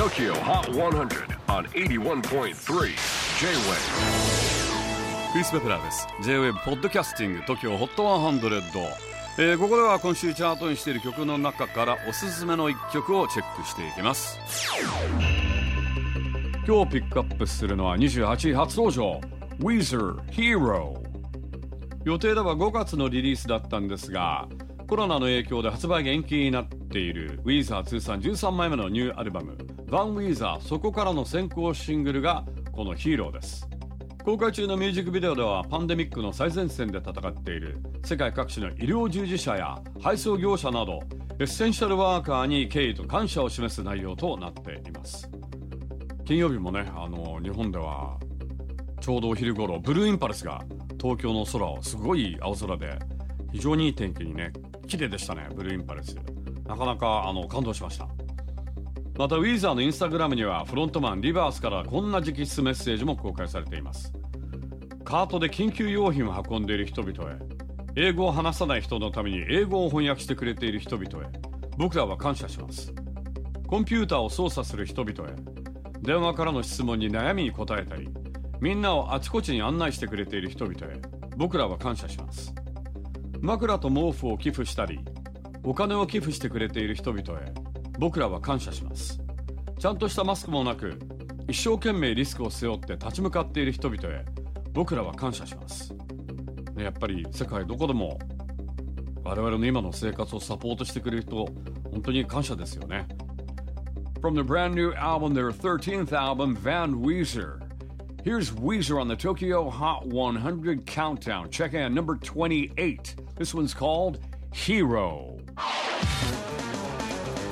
TOKYO HOT 100 on 81.3 J-WAVE クリス・ベプラーです。J-WAVE ポッドキャスティング TOKYO HOT 100、えー、ここでは今週チャートにしている曲の中からおすすめの一曲をチェックしていきます。今日ピックアップするのは28位初登場。Weezer Hero 予定では5月のリリースだったんですがコロナの影響で発売が延期になっている Weezer 通算13枚目のニューアルバム。Van Weezer そこからの先行シングルがこのヒーローです。公開中のミュージックビデオではパンデミックの最前線で戦っている世界各地の医療従事者や配送業者などエッセンシャルワーカーに敬意と感謝を示す内容となっています。金曜日もねあの日本ではちょうどお昼頃ブルーインパルスが東京の空をすごい青空で非常にいい天気にね綺麗でしたねブルーインパルス。なかなかあの感動しました。またウィーザーのインスタグラムにはフロントマンリバースからこんな直筆メッセージも公開されています。カートで緊急用品を運んでいる人々へ英語を話さない人のために英語を翻訳してくれている人々へ僕らは感謝します。コンピューターを操作する人々へ電話からの質問に悩みに答えたりみんなをあちこちに案内してくれている人々へ僕らは感謝します。枕と毛布を寄付したりお金を寄付してくれている人々へ僕らは感謝しますちゃんとしたマスクもなく一生懸命リスクを背負って立ち向かっている人々へ僕らは感謝します、ね、やっぱり世界どこでも我々の今の生活をサポートしてくれる人本当に感謝ですよね From the brand new album, their 13th album, Van Weezer. Here's Weezer on the Tokyo Hot 100 Countdown. Check in number 28. This one's called Hero.